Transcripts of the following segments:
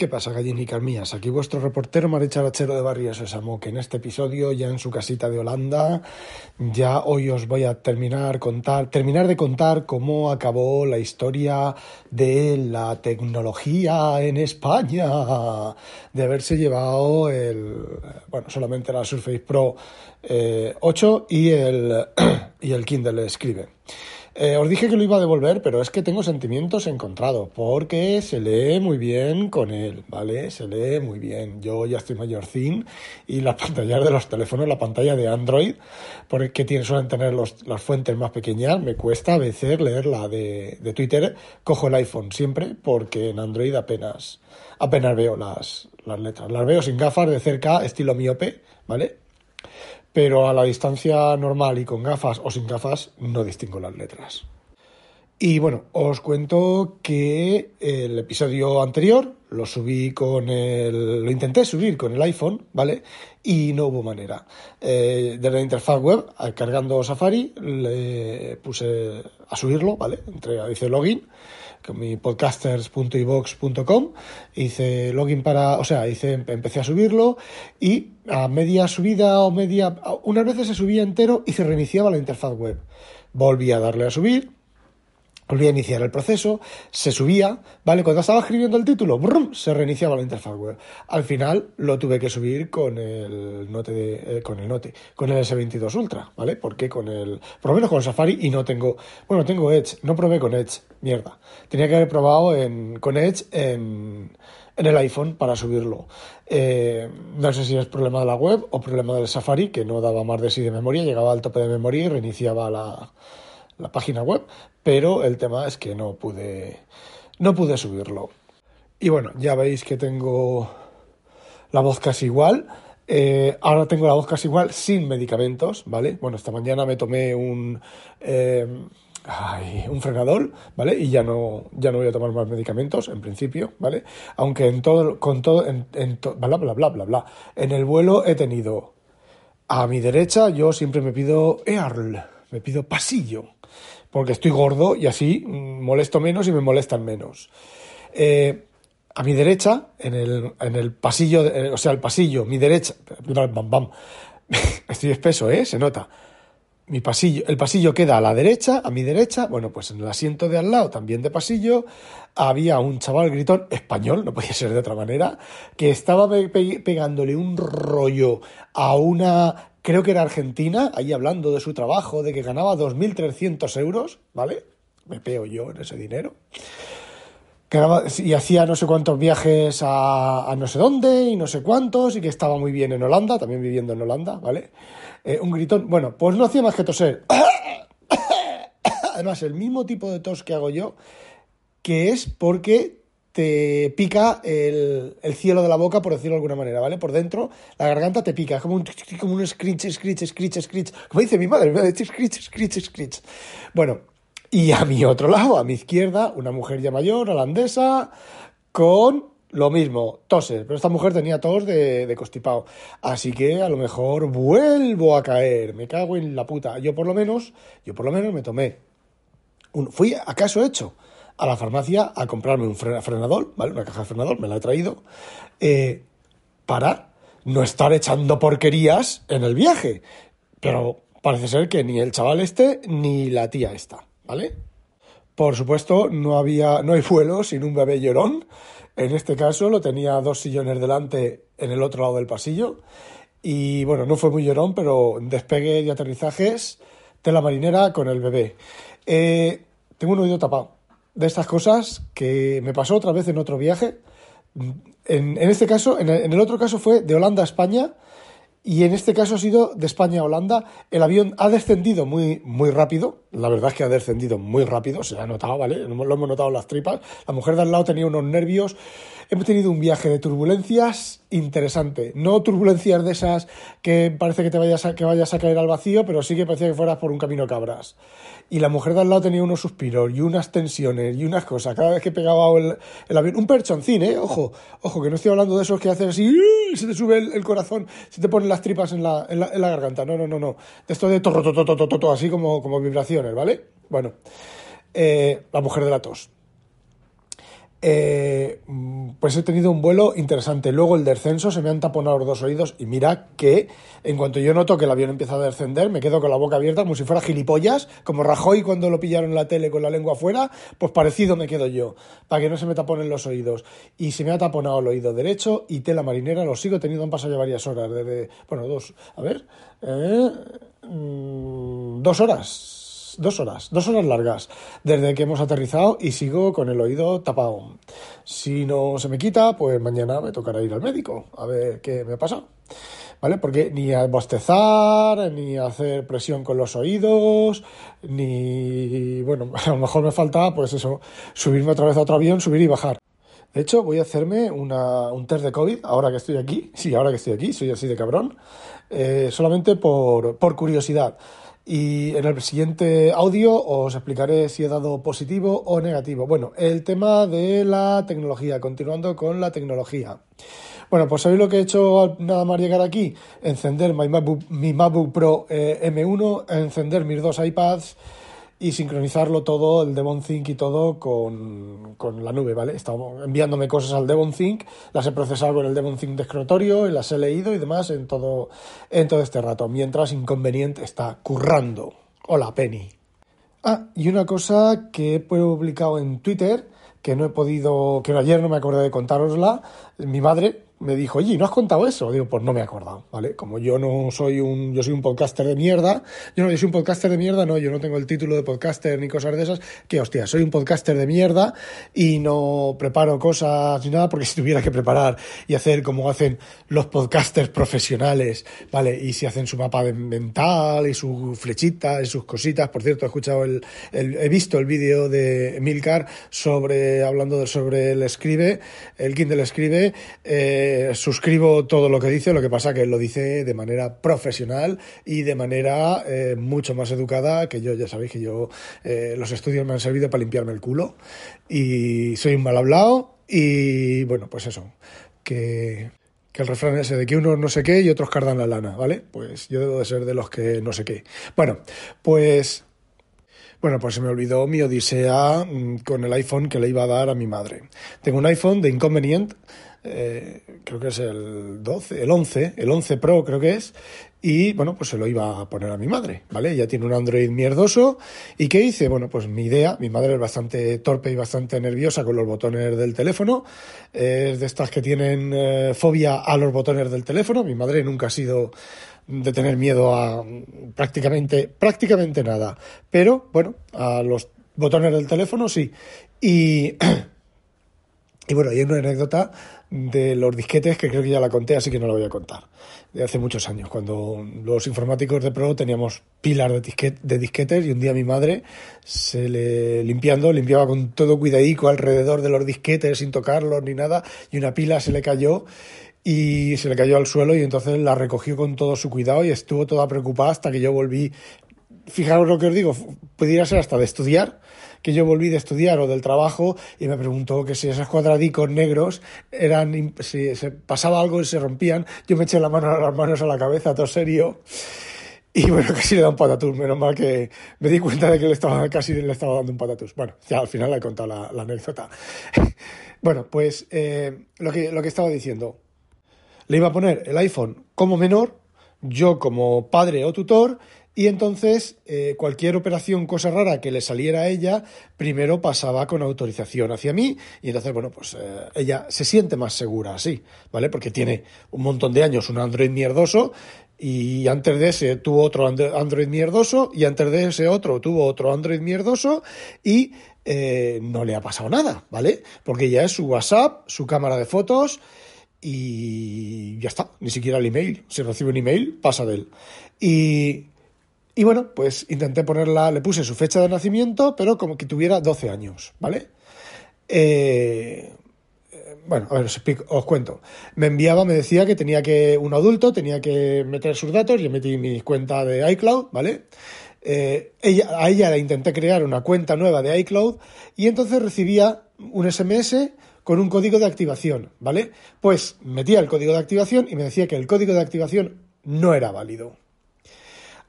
¿Qué pasa, gallinicas mías? Aquí vuestro reportero maricharachero de Barrio Sésamo, que en este episodio, ya en su casita de Holanda, ya hoy os voy a terminar, contar, terminar de contar cómo acabó la historia de la tecnología en España, de haberse llevado el, bueno, solamente la Surface Pro eh, 8 y el, y el Kindle Scribe. Eh, os dije que lo iba a devolver, pero es que tengo sentimientos encontrados, porque se lee muy bien con él, ¿vale? Se lee muy bien. Yo ya estoy mayorcín y las pantallas de los teléfonos, la pantalla de Android, porque tiene, suelen tener los, las fuentes más pequeñas, me cuesta a veces leer la de, de Twitter. Cojo el iPhone siempre, porque en Android apenas, apenas veo las, las letras. Las veo sin gafas de cerca, estilo miope, ¿vale? Pero a la distancia normal y con gafas o sin gafas no distingo las letras. Y bueno, os cuento que el episodio anterior lo subí con el. lo intenté subir con el iPhone, ¿vale? Y no hubo manera. Eh, desde la interfaz web, cargando Safari, le puse a subirlo, ¿vale? Entré, hice login con mi podcasters.ivox.com, hice login para, o sea, hice, empecé a subirlo y a media subida o media, unas veces se subía entero y se reiniciaba la interfaz web. Volví a darle a subir, volví a iniciar el proceso, se subía, ¿vale? Cuando estaba escribiendo el título, brum, se reiniciaba la interfaz web. Al final lo tuve que subir con el Note, eh, con el Note, con el S22 Ultra, ¿vale? Porque con el, por lo menos con Safari y no tengo, bueno, tengo Edge, no probé con Edge, mierda. Tenía que haber probado en, con Edge en, en el iPhone para subirlo. Eh, no sé si es problema de la web o problema del Safari, que no daba más de sí de memoria, llegaba al tope de memoria y reiniciaba la, la página web, pero el tema es que no pude, no pude subirlo. Y bueno, ya veis que tengo la voz casi igual. Eh, ahora tengo la voz casi igual sin medicamentos, ¿vale? Bueno, esta mañana me tomé un, eh, un frenador, ¿vale? Y ya no, ya no voy a tomar más medicamentos, en principio, ¿vale? Aunque en todo, con todo, en, bla, bla, bla, bla, bla. En el vuelo he tenido a mi derecha, yo siempre me pido EARL, me pido pasillo porque estoy gordo y así molesto menos y me molestan menos. Eh, a mi derecha, en el, en el pasillo, o sea, el pasillo, mi derecha, bam, bam, estoy espeso, ¿eh? Se nota. Mi pasillo, el pasillo queda a la derecha, a mi derecha, bueno, pues en el asiento de al lado, también de pasillo, había un chaval gritón español, no podía ser de otra manera, que estaba pe pe pegándole un rollo a una creo que era Argentina, ahí hablando de su trabajo, de que ganaba 2.300 euros, ¿vale? Me peo yo en ese dinero. Ganaba, y hacía no sé cuántos viajes a, no sé dónde y no sé cuántos, y que estaba muy bien en Holanda, también viviendo en Holanda, ¿vale? Eh, un gritón, bueno, pues no hacía más que toser. Además, el mismo tipo de tos que hago yo, que es porque te pica el, el, cielo de la boca, por decirlo de alguna manera, ¿vale? Por dentro, la garganta te pica, es como un, como un screech, screech, screech, screech, como dice mi madre, me dice screech, screech, screech. Bueno, y a mi otro lado, a mi izquierda, una mujer ya mayor, holandesa, con lo mismo, toses, pero esta mujer tenía tos de, de. Así que a lo mejor vuelvo a caer, me cago en la puta. Yo por lo menos, yo por lo menos me tomé. Un, fui acaso hecho a la farmacia a comprarme un frenador, ¿vale? Una caja de frenador, me la he traído, eh, para no estar echando porquerías en el viaje. Pero parece ser que ni el chaval este ni la tía esta, ¿vale? Por supuesto, no había, no hay vuelo sin un bebé llorón. En este caso lo tenía dos sillones delante en el otro lado del pasillo. Y bueno, no fue muy llorón, pero despegue y aterrizajes de la marinera con el bebé. Eh, tengo un oído tapado de estas cosas que me pasó otra vez en otro viaje. En, en este caso, en el, en el, otro caso fue de Holanda a España y en este caso ha sido de España a Holanda. El avión ha descendido muy, muy rápido. La verdad es que ha descendido muy rápido, se ha notado, ¿vale? Lo hemos notado en las tripas. La mujer de al lado tenía unos nervios. hemos tenido un viaje de turbulencias interesante. No turbulencias de esas que parece que te vayas a, que vayas a caer al vacío, pero sí que parecía que fueras por un camino cabras. Y la mujer de al lado tenía unos suspiros y unas tensiones y unas cosas. Cada vez que pegaba el, el avión, un perchoncín, ¿eh? Ojo, ojo, que no estoy hablando de esos que hacen así, se te sube el, el corazón, se te ponen las tripas en la, en la, en la garganta. No, no, no, no. Esto de torro, torro, torro, así como, como ¿vale? Bueno, eh, la mujer de la tos. Eh, pues he tenido un vuelo interesante. Luego el descenso se me han taponado los dos oídos y mira que en cuanto yo noto que el avión empieza a descender, me quedo con la boca abierta como si fuera gilipollas, como Rajoy cuando lo pillaron en la tele con la lengua afuera, pues parecido me quedo yo, para que no se me taponen los oídos. Y se me ha taponado el oído derecho y tela marinera, lo sigo teniendo, han pasado ya varias horas, desde, bueno, dos, a ver, eh, mm, dos horas dos horas, dos horas largas desde que hemos aterrizado y sigo con el oído tapado. Si no se me quita, pues mañana me tocará ir al médico a ver qué me ha pasado. ¿Vale? Porque ni a bostezar, ni a hacer presión con los oídos, ni. Bueno, a lo mejor me falta, pues eso, subirme otra vez a otro avión, subir y bajar. De hecho, voy a hacerme una, un test de COVID ahora que estoy aquí. Sí, ahora que estoy aquí, soy así de cabrón. Eh, solamente por, por curiosidad. Y en el siguiente audio os explicaré si he dado positivo o negativo. Bueno, el tema de la tecnología, continuando con la tecnología. Bueno, pues ¿sabéis lo que he hecho nada más llegar aquí? Encender mi MacBook, Pro eh, M1, encender mis dos iPads y sincronizarlo todo, el Devon Think y todo con, con la nube, ¿vale? Estaba enviándome cosas al Devon Think, las he procesado con el Devon Think de escritorio y las he leído y demás en todo, en todo este rato, mientras Inconveniente está currando. Hola, Penny. Ah, y una cosa que he publicado en Twitter, que no he podido, que ayer no me acordé de contárosla, mi madre, me dijo, oye, ¿no has contado eso? Digo, pues no me he acordado, ¿vale? Como yo no soy un, yo soy un podcaster de mierda, yo no, yo soy un podcaster de mierda, no, yo no tengo el título de podcaster ni cosas de esas, que hostia, soy un podcaster de mierda y no preparo cosas ni nada, porque si tuviera que preparar y hacer como hacen los podcasters profesionales, ¿vale? Y si hacen su mapa mental y su flechita y sus cositas, por cierto, he escuchado el, el he visto el vídeo de Milcar sobre, hablando de, sobre el escribe, el Kindle escribe, eh, suscribo todo lo que dice, lo que pasa que lo dice de manera profesional y de manera eh, mucho más educada que yo. Ya sabéis que yo eh, los estudios me han servido para limpiarme el culo y soy un mal hablado y bueno, pues eso, que, el refrán ese de que unos no sé qué y otros cardan la lana, ¿vale? Pues yo debo de ser de los que no sé qué. Bueno, pues bueno, pues se me olvidó mi odisea mm, con el iPhone que le iba a dar a mi madre. Tengo un iPhone de Inconvenient eh, creo que es el 12, el 11, el 11 Pro creo que es, y bueno, pues se lo iba a poner a mi madre, ¿vale? Ya tiene un Android mierdoso, ¿y qué hice? Bueno, pues mi idea, mi madre es bastante torpe y bastante nerviosa con los botones del teléfono, es de estas que tienen eh, fobia a los botones del teléfono, mi madre nunca ha sido de tener miedo a prácticamente, prácticamente nada, pero bueno, a los botones del teléfono sí, y... Y bueno, hay una anécdota de los disquetes que creo que ya la conté, así que no la voy a contar. De hace muchos años, cuando los informáticos de Pro teníamos pilas de, de disquetes y un día mi madre, se le limpiando, limpiaba con todo cuidadico alrededor de los disquetes sin tocarlos ni nada, y una pila se le cayó y se le cayó al suelo y entonces la recogió con todo su cuidado y estuvo toda preocupada hasta que yo volví. Fijaros lo que os digo, pudiera ser hasta de estudiar que yo volví de estudiar o del trabajo y me preguntó que si esos cuadradicos negros eran, si se pasaba algo y se rompían, yo me eché la mano, las manos a la cabeza, todo serio. Y bueno, casi le da un patatús, menos mal que me di cuenta de que le estaba, casi le estaba dando un patatús. Bueno, ya al final le he contado la, la anécdota. bueno, pues eh, lo, que, lo que estaba diciendo. Le iba a poner el iPhone como menor, yo como padre o tutor, y entonces eh, cualquier operación, cosa rara que le saliera a ella, primero pasaba con autorización hacia mí y entonces, bueno, pues eh, ella se siente más segura así, ¿vale? Porque tiene un montón de años un Android mierdoso y antes de ese tuvo otro Android mierdoso y antes de ese otro tuvo otro Android mierdoso y eh, no le ha pasado nada, ¿vale? Porque ya es su WhatsApp, su cámara de fotos y ya está, ni siquiera el email. Si recibe un email, pasa de él. Y y bueno, pues intenté ponerla, le puse su fecha de nacimiento, pero como que tuviera 12 años, ¿vale? Eh, bueno, a ver, os, explico- os cuento. Me enviaba, me decía que tenía que, un adulto tenía que meter sus datos, yo metí mi cuenta de iCloud, ¿vale? Eh, ella, a ella le intenté crear una cuenta nueva de iCloud y entonces recibía un SMS con un código de activación, ¿vale? Pues metía el código de activación y me decía que el código de activación no era válido.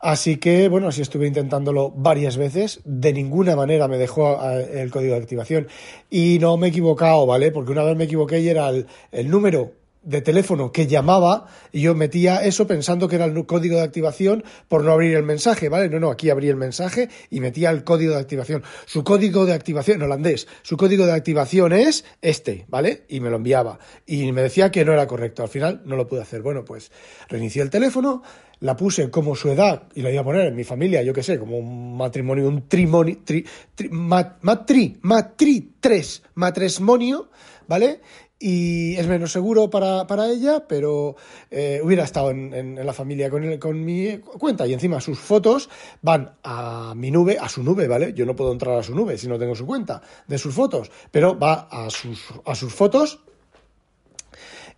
Así que, bueno, así estuve intentándolo varias veces. De ninguna manera me dejó el código de activación. Y no me he equivocado, ¿vale? Porque una vez me equivoqué y era el, el número de teléfono que llamaba y yo metía eso pensando que era el código de activación por no abrir el mensaje, ¿vale? No, no, aquí abrí el mensaje y metía el código de activación. Su código de activación, en holandés, su código de activación es este, ¿vale? Y me lo enviaba. Y me decía que no era correcto. Al final no lo pude hacer. Bueno, pues reinicié el teléfono, la puse como su edad y la iba a poner en mi familia, yo qué sé, como un matrimonio, un trimonio, tri, tri- ma- matri, matri, tres, matresmonio, ¿vale? Y es menos seguro para, para ella, pero eh, hubiera estado en, en- en la familia con, el- con mi cuenta y encima sus fotos van a mi nube, a su nube, ¿vale? Yo no puedo entrar a su nube si no tengo su cuenta de sus fotos, pero va a sus, a sus fotos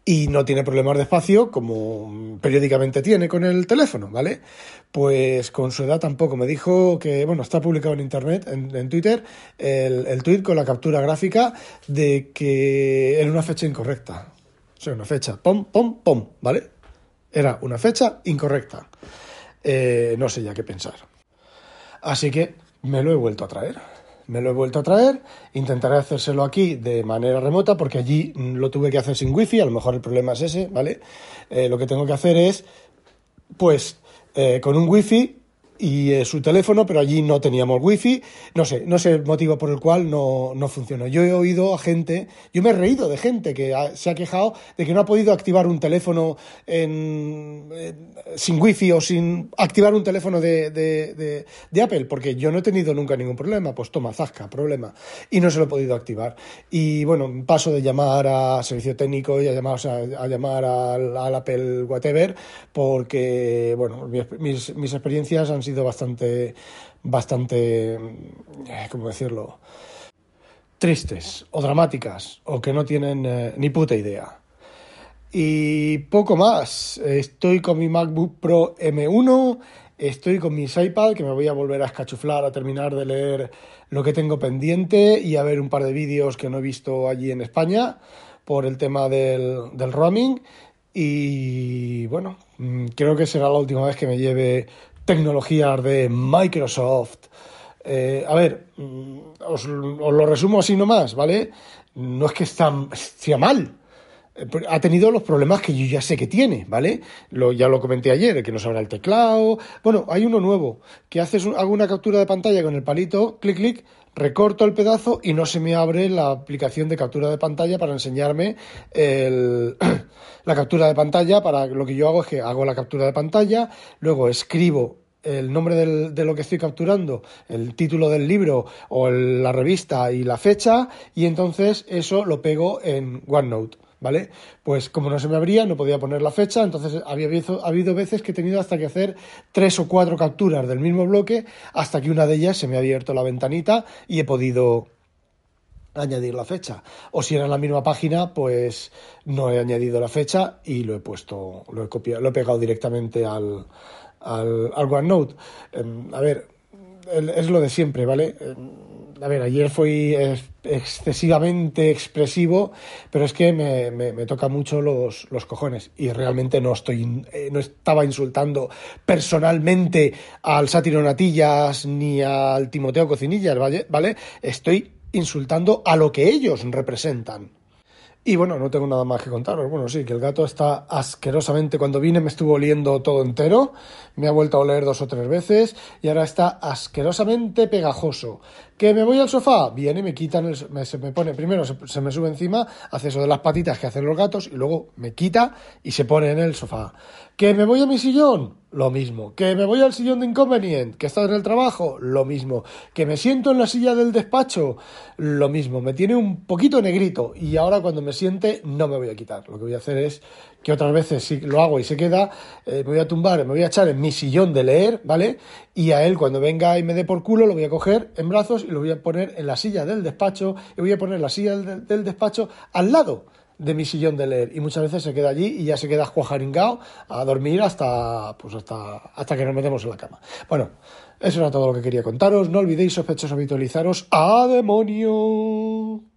y no tiene problemas de espacio como periódicamente tiene con el teléfono, ¿vale? Pues con su edad tampoco. Me dijo que, bueno, está publicado en internet, en, en Twitter, el, el tweet con la captura gráfica de que era una fecha incorrecta. O sea, una fecha, pom, pom, pom, ¿vale? Era una fecha incorrecta. Eh, no sé ya qué pensar. Así que me lo he vuelto a traer. Me lo he vuelto a traer. Intentaré hacérselo aquí de manera remota porque allí mm, lo tuve que hacer sin wifi. A lo mejor el problema es ese, ¿vale? Eh, lo que tengo que hacer es, pues, eh, con un wifi y eh, su teléfono, pero allí no teníamos wifi. No sé, no sé el motivo por el cual no, no funcionó. Yo he oído a gente, yo me he reído de gente que ha- se ha quejado de que no ha podido activar un teléfono en, sin wifi o sin activar un teléfono de, de- de- de Apple, porque yo no he tenido nunca ningún problema. Pues toma, zasca, problema. Y no se lo he podido activar. Y bueno, paso de llamar a servicio técnico y a llamar, a llamar al, al Apple whatever, porque, bueno, mis, mis, mis experiencias han sido bastante, bastante, eh, ¿cómo decirlo? Tristes o dramáticas o que no tienen eh, ni puta idea. Y poco más. Estoy con mi MacBook Pro M1, estoy con mis iPad, que me voy a volver a escachuflar a terminar de leer lo que tengo pendiente y a ver un par de vídeos que no he visto allí en España por el tema del, del roaming. Y bueno, mm, creo que será la última vez que me lleve tecnologías de Microsoft. Eh, a ver, mm, os, os lo resumo así nomás, ¿vale? No es que está, esté mal, eh, ha tenido los problemas que yo ya sé que tiene, ¿vale? Lo, ya lo comenté ayer, que no sabrá el teclado. Bueno, hay uno nuevo, que haces un- hago una captura de pantalla con el palito, clic, clic, recorto el pedazo y no se me abre la aplicación de captura de pantalla para enseñarme el, la captura de pantalla. Para lo que yo hago es que hago la captura de pantalla, luego escribo el nombre de lo que estoy capturando, el título del libro o la revista y la fecha, y entonces eso lo pego en OneNote. ¿Vale? Pues como no se me abría, no podía poner la fecha, entonces había habido, ha habido veces que he tenido hasta que hacer tres o cuatro capturas del mismo bloque hasta que una de ellas se me ha abierto la ventanita y he podido añadir la fecha. O si era en la misma página, pues no he añadido la fecha y lo he puesto, lo he copiado, lo he pegado directamente al, al, al OneNote. Em, a ver, es lo de siempre, ¿vale? Em, a ver, ayer fui ex- excesivamente expresivo, pero es que me, me- toca mucho los, los cojones y realmente no estoy, eh, no estaba insultando personalmente al Sátiro Natillas ni al Timoteo Cocinillas, ¿vale? ¿vale? Estoy insultando a lo que ellos representan. Y bueno, no tengo nada más que contaros. Bueno, sí, que el gato está asquerosamente. Cuando vine me estuvo oliendo todo entero. Me ha vuelto a oler dos o tres veces. Y ahora está asquerosamente pegajoso. ¿Que me voy al sofá? Viene, me quitan el. Se me pone. Primero se, me sube encima, hace eso de las patitas que hacen los gatos. Y luego me quita y se pone en el sofá. ¿Que me voy a mi sillón? Lo mismo. ¿Que me voy al sillón de inconveniente? ¿Que estado en el trabajo? Lo mismo. ¿Que me siento en la silla del despacho? Lo mismo. Me tiene un poquito negrito y ahora cuando me siente no me voy a quitar. Lo que voy a hacer es que otras veces si lo hago y se queda, eh, me voy a tumbar, me voy a echar en mi sillón de leer, ¿vale? Y a él cuando venga y me dé por culo lo voy a coger en brazos y lo voy a poner en la silla del despacho y voy a poner la silla del, despacho al lado de mi sillón de leer y muchas veces se queda allí y ya se queda cuajaringao a dormir hasta pues hasta hasta que nos metemos en la cama. Bueno, eso era todo lo que quería contaros. No olvidéis sospechosos habitualizaros. ¡A demonio!